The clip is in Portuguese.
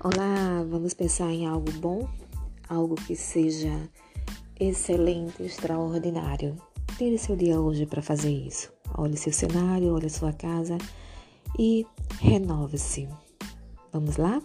Olá, vamos pensar em algo bom, algo que seja excelente, extraordinário. Tire seu dia hoje para fazer isso. Olhe seu cenário, olhe sua casa e renove-se. Vamos lá?